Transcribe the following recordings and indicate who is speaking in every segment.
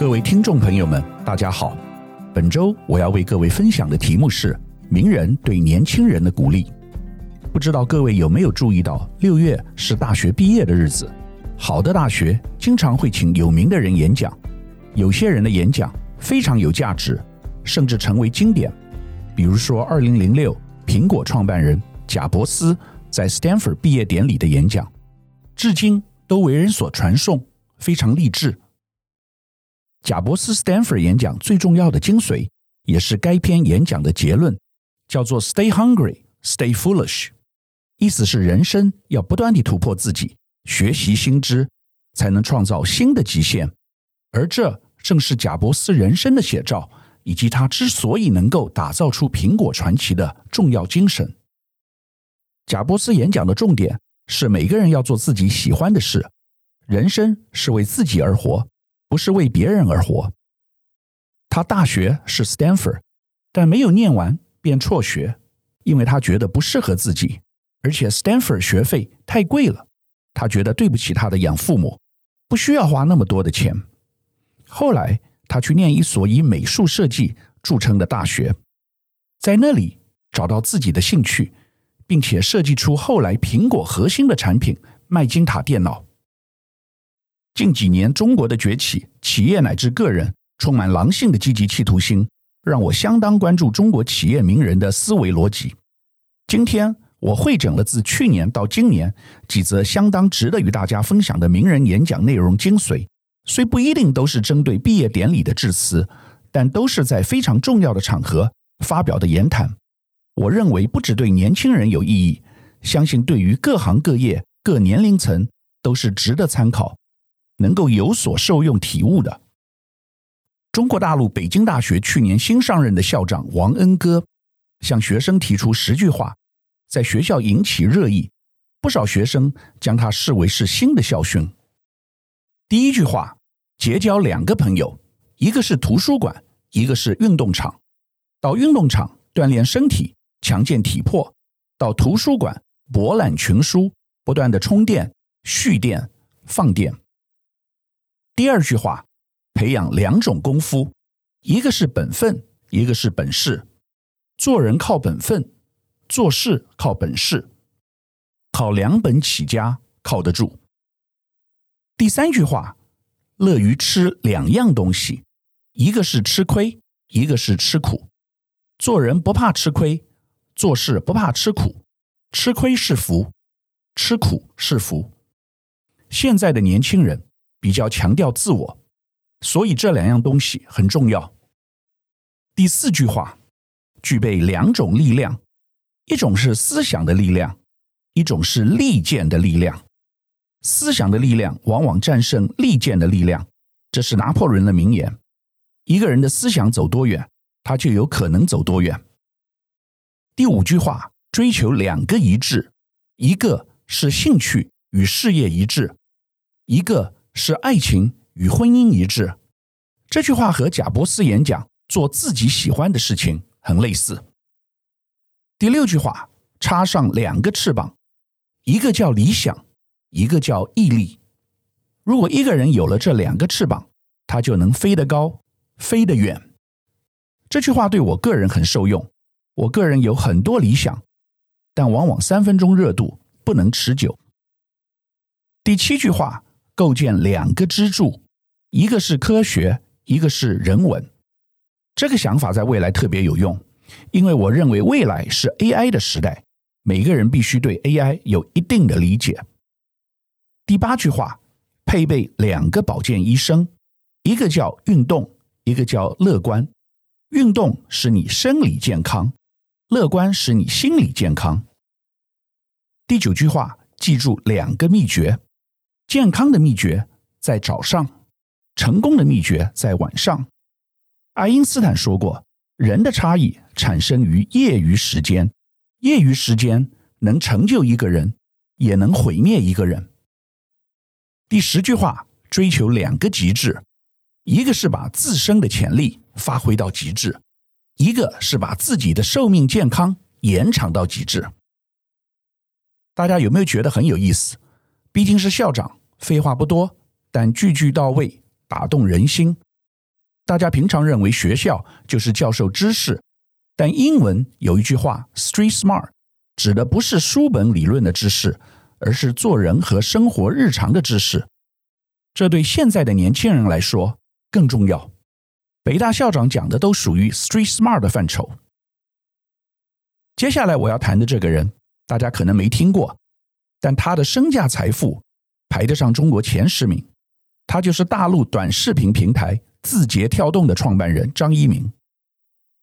Speaker 1: 各位听众朋友们，大家好。本周我要为各位分享的题目是名人对年轻人的鼓励。不知道各位有没有注意到，六月是大学毕业的日子。好的大学经常会请有名的人演讲，有些人的演讲非常有价值，甚至成为经典。比如说，二零零六苹果创办人贾伯斯在 Stanford 毕业典礼的演讲，至今都为人所传颂，非常励志。贾伯斯 Stanford 演讲最重要的精髓，也是该篇演讲的结论，叫做 “Stay hungry, stay foolish”，意思是人生要不断地突破自己，学习新知，才能创造新的极限。而这正是贾伯斯人生的写照，以及他之所以能够打造出苹果传奇的重要精神。贾伯斯演讲的重点是每个人要做自己喜欢的事，人生是为自己而活。不是为别人而活。他大学是 Stanford，但没有念完便辍学，因为他觉得不适合自己，而且 Stanford 学费太贵了，他觉得对不起他的养父母，不需要花那么多的钱。后来他去念一所以美术设计著称的大学，在那里找到自己的兴趣，并且设计出后来苹果核心的产品麦金塔电脑。近几年，中国的崛起，企业乃至个人充满狼性的积极企图心，让我相当关注中国企业名人的思维逻辑。今天，我汇整了自去年到今年几则相当值得与大家分享的名人演讲内容精髓，虽不一定都是针对毕业典礼的致辞，但都是在非常重要的场合发表的言谈。我认为，不只对年轻人有意义，相信对于各行各业、各年龄层都是值得参考。能够有所受用体悟的。中国大陆北京大学去年新上任的校长王恩歌，向学生提出十句话，在学校引起热议，不少学生将他视为是新的校训。第一句话：结交两个朋友，一个是图书馆，一个是运动场。到运动场锻炼身体，强健体魄；到图书馆博览群书，不断的充电、蓄电、放电。第二句话，培养两种功夫，一个是本分，一个是本事。做人靠本分，做事靠本事，靠两本起家靠得住。第三句话，乐于吃两样东西，一个是吃亏，一个是吃苦。做人不怕吃亏，做事不怕吃苦。吃亏是福，吃苦是福。现在的年轻人。比较强调自我，所以这两样东西很重要。第四句话，具备两种力量，一种是思想的力量，一种是利剑的力量。思想的力量往往战胜利剑的力量，这是拿破仑的名言。一个人的思想走多远，他就有可能走多远。第五句话，追求两个一致，一个是兴趣与事业一致，一个。是爱情与婚姻一致，这句话和贾伯斯演讲做自己喜欢的事情很类似。第六句话，插上两个翅膀，一个叫理想，一个叫毅力。如果一个人有了这两个翅膀，他就能飞得高，飞得远。这句话对我个人很受用。我个人有很多理想，但往往三分钟热度，不能持久。第七句话。构建两个支柱，一个是科学，一个是人文。这个想法在未来特别有用，因为我认为未来是 AI 的时代，每个人必须对 AI 有一定的理解。第八句话，配备两个保健医生，一个叫运动，一个叫乐观。运动使你生理健康，乐观使你心理健康。第九句话，记住两个秘诀。健康的秘诀在早上，成功的秘诀在晚上。爱因斯坦说过，人的差异产生于业余时间，业余时间能成就一个人，也能毁灭一个人。第十句话，追求两个极致，一个是把自身的潜力发挥到极致，一个是把自己的寿命健康延长到极致。大家有没有觉得很有意思？毕竟是校长。废话不多，但句句到位，打动人心。大家平常认为学校就是教授知识，但英文有一句话 “street smart”，指的不是书本理论的知识，而是做人和生活日常的知识。这对现在的年轻人来说更重要。北大校长讲的都属于 “street smart” 的范畴。接下来我要谈的这个人，大家可能没听过，但他的身价财富排得上中国前十名。他就是大陆短视频平台字节跳动的创办人张一鸣。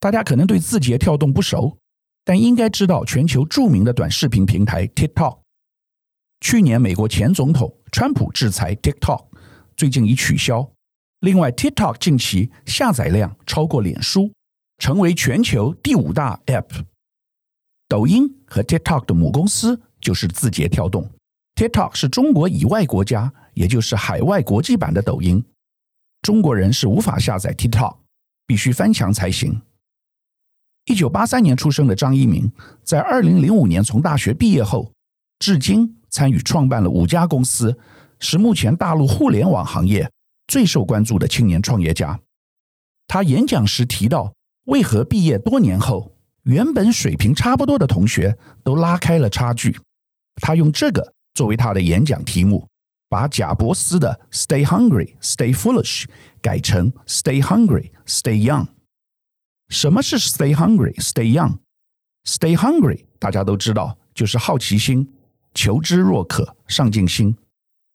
Speaker 1: 大家可能对字节跳动不熟，但应该知道全球著名的短视频平台 TikTok。去年美国前总统川普制裁 TikTok，最近已取消。另外，TikTok 近期下载量超过脸书，成为全球第五大 App。抖音和 TikTok 的母公司就是字节跳动。TikTok 是中国以外国家，也就是海外国际版的抖音。中国人是无法下载 TikTok，必须翻墙才行。一九八三年出生的张一鸣，在二零零五年从大学毕业后，至今参与创办了五家公司，是目前大陆互联网行业最受关注的青年创业家。他演讲时提到，为何毕业多年后，原本水平差不多的同学都拉开了差距？他用这个。作为他的演讲题目，把贾伯斯的 “Stay hungry, stay foolish” 改成 “Stay hungry, stay young”。什么是 “Stay hungry, stay young”？“Stay hungry” 大家都知道，就是好奇心、求知若渴、上进心。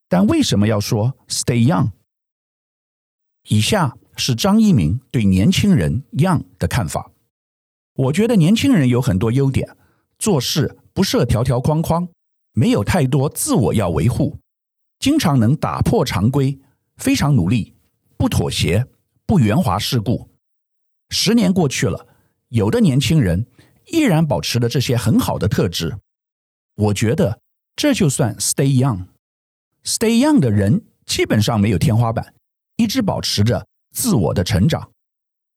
Speaker 1: 但为什么要说 “Stay young”？以下是张一鸣对年轻人 “young” 的看法。我觉得年轻人有很多优点，做事不设条条框框。没有太多自我要维护，经常能打破常规，非常努力，不妥协，不圆滑世故。十年过去了，有的年轻人依然保持着这些很好的特质。我觉得这就算 stay young。stay young 的人基本上没有天花板，一直保持着自我的成长。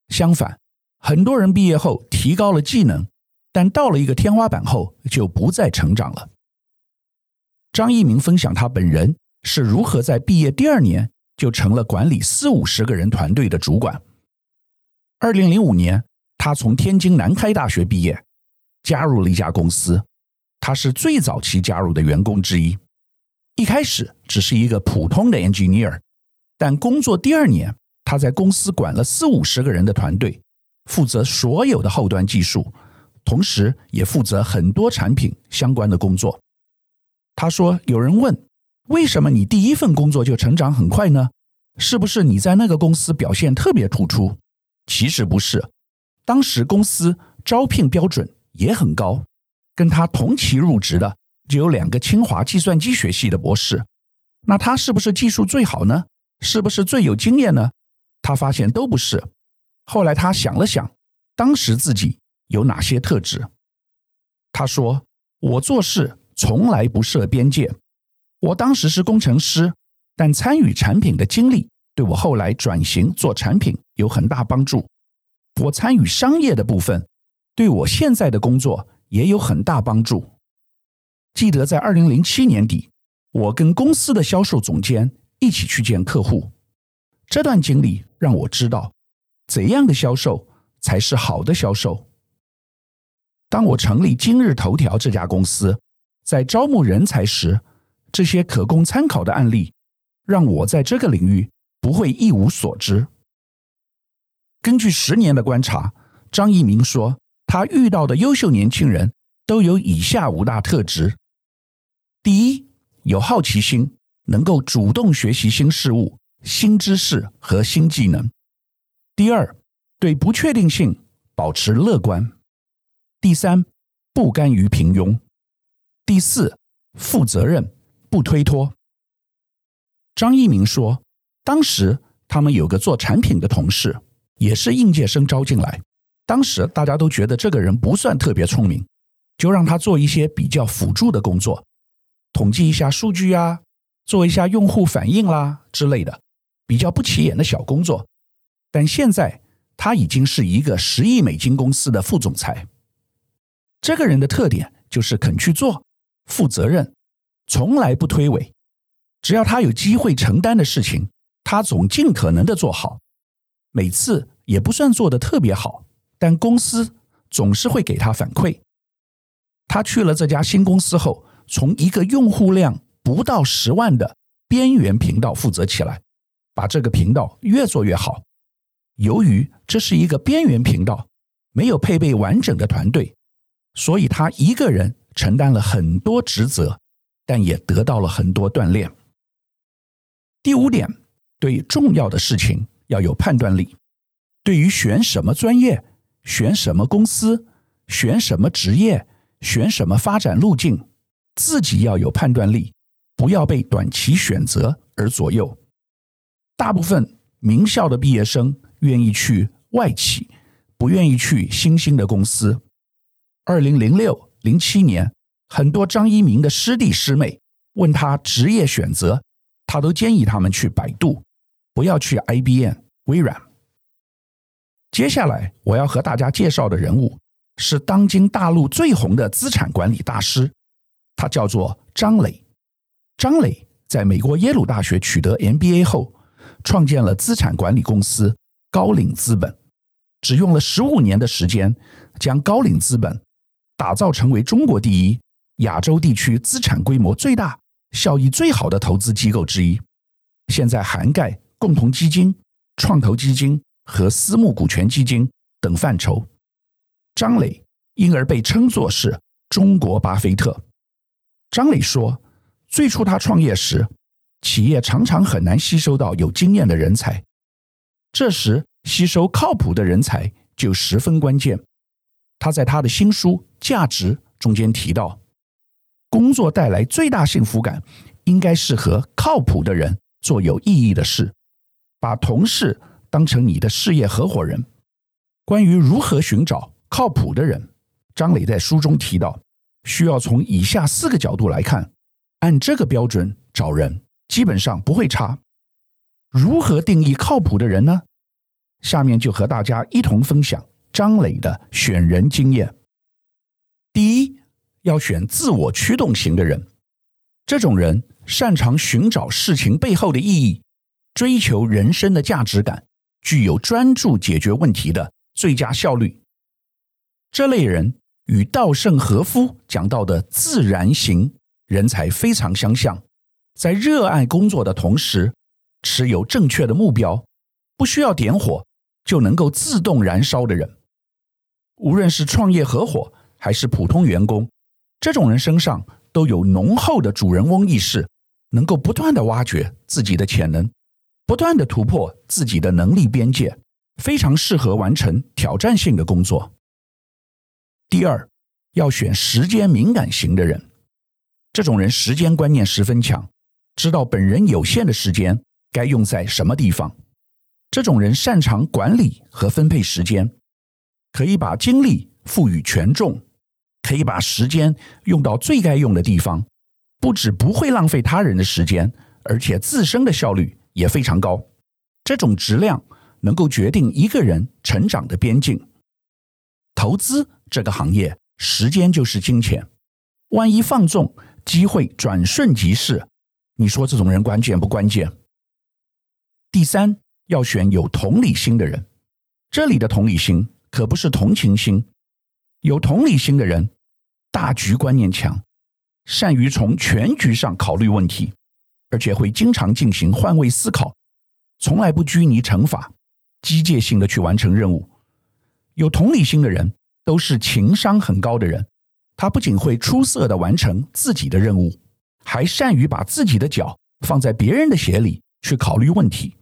Speaker 1: 相反，很多人毕业后提高了技能，但到了一个天花板后就不再成长了。张一鸣分享他本人是如何在毕业第二年就成了管理四五十个人团队的主管。二零零五年，他从天津南开大学毕业，加入了一家公司。他是最早期加入的员工之一。一开始只是一个普通的 engineer，但工作第二年，他在公司管了四五十个人的团队，负责所有的后端技术，同时也负责很多产品相关的工作。他说：“有人问，为什么你第一份工作就成长很快呢？是不是你在那个公司表现特别突出？其实不是，当时公司招聘标准也很高，跟他同期入职的就有两个清华计算机学系的博士。那他是不是技术最好呢？是不是最有经验呢？他发现都不是。后来他想了想，当时自己有哪些特质？他说：我做事。”从来不设边界。我当时是工程师，但参与产品的经历对我后来转型做产品有很大帮助。我参与商业的部分，对我现在的工作也有很大帮助。记得在二零零七年底，我跟公司的销售总监一起去见客户，这段经历让我知道怎样的销售才是好的销售。当我成立今日头条这家公司。在招募人才时，这些可供参考的案例，让我在这个领域不会一无所知。根据十年的观察，张一鸣说，他遇到的优秀年轻人都有以下五大特质：第一，有好奇心，能够主动学习新事物、新知识和新技能；第二，对不确定性保持乐观；第三，不甘于平庸。第四，负责任，不推脱。张一鸣说，当时他们有个做产品的同事，也是应届生招进来。当时大家都觉得这个人不算特别聪明，就让他做一些比较辅助的工作，统计一下数据啊，做一下用户反应啦之类的，比较不起眼的小工作。但现在他已经是一个十亿美金公司的副总裁。这个人的特点就是肯去做。负责任，从来不推诿。只要他有机会承担的事情，他总尽可能的做好。每次也不算做得特别好，但公司总是会给他反馈。他去了这家新公司后，从一个用户量不到十万的边缘频道负责起来，把这个频道越做越好。由于这是一个边缘频道，没有配备完整的团队，所以他一个人承担了很多职责，但也得到了很多锻炼。第五点，对重要的事情要有判断力。对于选什么专业、选什么公司、选什么职业、选什么发展路径，自己要有判断力，不要被短期选择而左右。大部分名校的毕业生愿意去外企，不愿意去新兴的公司。二零零六、零七年，很多张一鸣的师弟师妹问他职业选择，他都建议他们去百度，不要去 IBM、微软。接下来我要和大家介绍的人物是当今大陆最红的资产管理大师，他叫做张磊。张磊在美国耶鲁大学取得 MBA 后，创建了资产管理公司高瓴资本，只用了十五年的时间，将高瓴资本打造成为中国第一、亚洲地区资产规模最大、效益最好的投资机构之一。现在涵盖共同基金、创投基金和私募股权基金等范畴。张磊因而被称作是中国巴菲特。张磊说，最初他创业时，企业常常很难吸收到有经验的人才，这时吸收靠谱的人才就十分关键。他在他的新书《价值》中间提到，工作带来最大幸福感，应该是和靠谱的人做有意义的事，把同事当成你的事业合伙人。关于如何寻找靠谱的人，张磊在书中提到，需要从以下四个角度来看，按这个标准找人。基本上不会差。如何定义靠谱的人呢？下面就和大家一同分享张磊的选人经验。第一，要选自我驱动型的人，这种人擅长寻找事情背后的意义，追求人生的价值感，具有专注解决问题的最佳效率。这类人与稻盛和夫讲到的自然型人才非常相像。在热爱工作的同时，持有正确的目标，不需要点火就能够自动燃烧的人，无论是创业合伙还是普通员工，这种人身上都有浓厚的主人翁意识，能够不断地挖掘自己的潜能，不断地突破自己的能力边界，非常适合完成挑战性的工作。第二，要选时间敏感型的人，这种人时间观念十分强。知道本人有限的时间该用在什么地方，这种人擅长管理和分配时间，可以把精力赋予权重，可以把时间用到最该用的地方，不止不会浪费他人的时间，而且自身的效率也非常高。这种质量能够决定一个人成长的边境。投资这个行业，时间就是金钱，万一放纵，机会转瞬即逝。你说这种人关键不关键？第三，要选有同理心的人。这里的同理心可不是同情心。有同理心的人，大局观念强，善于从全局上考虑问题，而且会经常进行换位思考，从来不拘泥惩罚，机械性的去完成任务。有同理心的人都是情商很高的人，他不仅会出色的完成自己的任务。还善于把自己的脚放在别人的鞋里去考虑问题，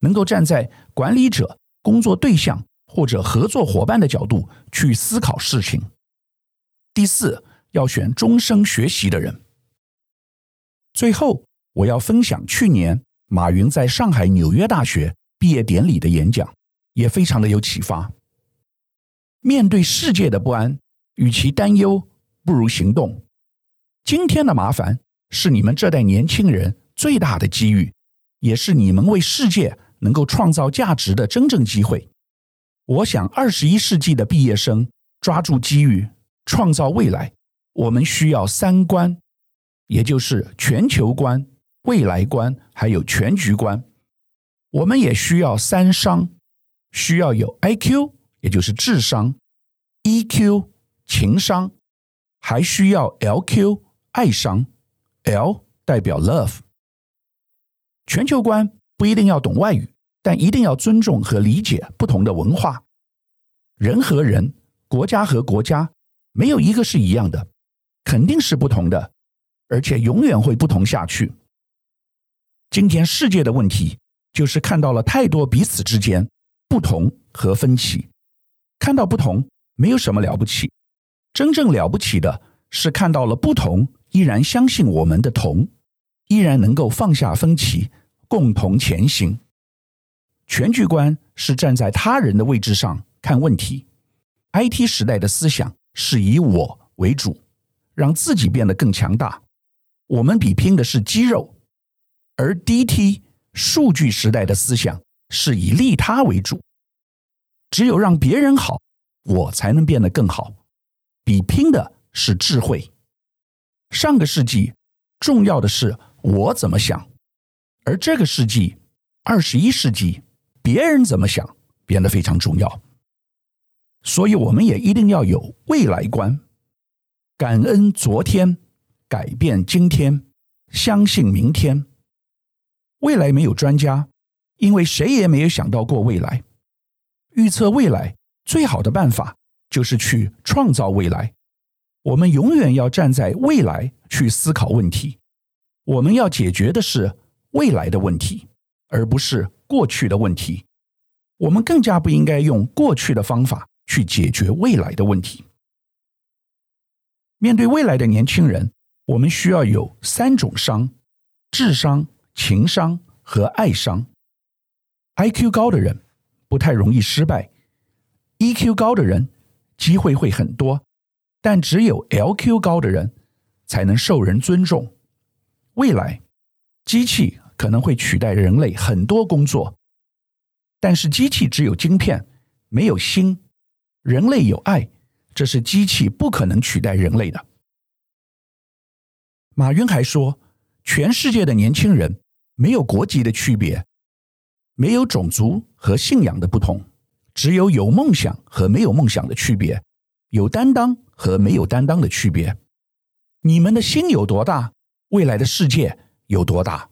Speaker 1: 能够站在管理者、工作对象或者合作伙伴的角度去思考事情。第四，要选终生学习的人。最后，我要分享去年马云在上海纽约大学毕业典礼的演讲，也非常的有启发。面对世界的不安，与其担忧，不如行动。今天的麻烦。是你们这代年轻人最大的机遇，也是你们为世界能够创造价值的真正机会。我想，二十一世纪的毕业生抓住机遇，创造未来，我们需要三观，也就是全球观、未来观，还有全局观。我们也需要三商，需要有 IQ，也就是智商；EQ，情商，还需要 LQ，爱商。L 代表 Love。全球观不一定要懂外语，但一定要尊重和理解不同的文化。人和人，国家和国家，没有一个是一样的，肯定是不同的，而且永远会不同下去。今天世界的问题，就是看到了太多彼此之间不同和分歧。看到不同没有什么了不起，真正了不起的是看到了不同，依然相信我们的同，依然能够放下分歧，共同前行。全局观是站在他人的位置上看问题。IT 时代的思想是以我为主，让自己变得更强大。我们比拼的是肌肉，而 DT 数据时代的思想是以利他为主。只有让别人好，我才能变得更好。比拼的是智慧。上个世纪，重要的是我怎么想，而这个世纪，二十一世纪，别人怎么想变得非常重要。所以，我们也一定要有未来观，感恩昨天，改变今天，相信明天。未来没有专家，因为谁也没有想到过未来。预测未来最好的办法就是去创造未来。我们永远要站在未来去思考问题，我们要解决的是未来的问题，而不是过去的问题。我们更加不应该用过去的方法去解决未来的问题。面对未来的年轻人，我们需要有三种商：智商、情商和爱商。IQ 高的人不太容易失败，EQ 高的人机会会很多。但只有 LQ 高的人才能受人尊重。未来，机器可能会取代人类很多工作，但是机器只有晶片，没有心；人类有爱，这是机器不可能取代人类的。马云还说，全世界的年轻人没有国籍的区别，没有种族和信仰的不同，只有有梦想和没有梦想的区别。有担当和没有担当的区别。你们的心有多大，未来的世界有多大。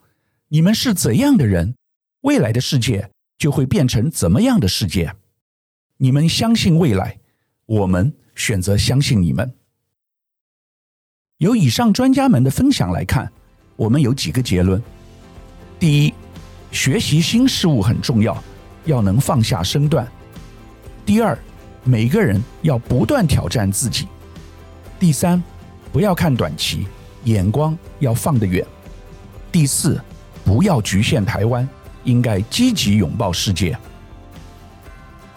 Speaker 1: 你们是怎样的人，未来的世界就会变成怎么样的世界。你们相信未来，我们选择相信你们。由以上专家们的分享来看，我们有几个结论：第一，学习新事物很重要，要能放下身段；第二，每个人要不断挑战自己。第三，不要看短期，眼光要放得远。第四，不要局限台湾，应该积极拥抱世界。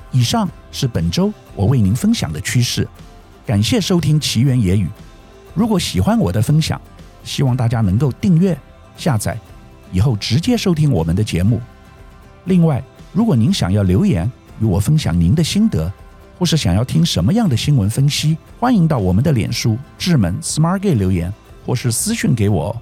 Speaker 1: 以上是本周我为您分享的趋势。感谢收听奇缘野语。如果喜欢我的分享，希望大家能够订阅、下载，以后直接收听我们的节目。另外，如果您想要留言与我分享您的心得，或是想要听什么样的新闻分析，欢迎到我们的脸书智门 Smart Gay 留言，或是私讯给我。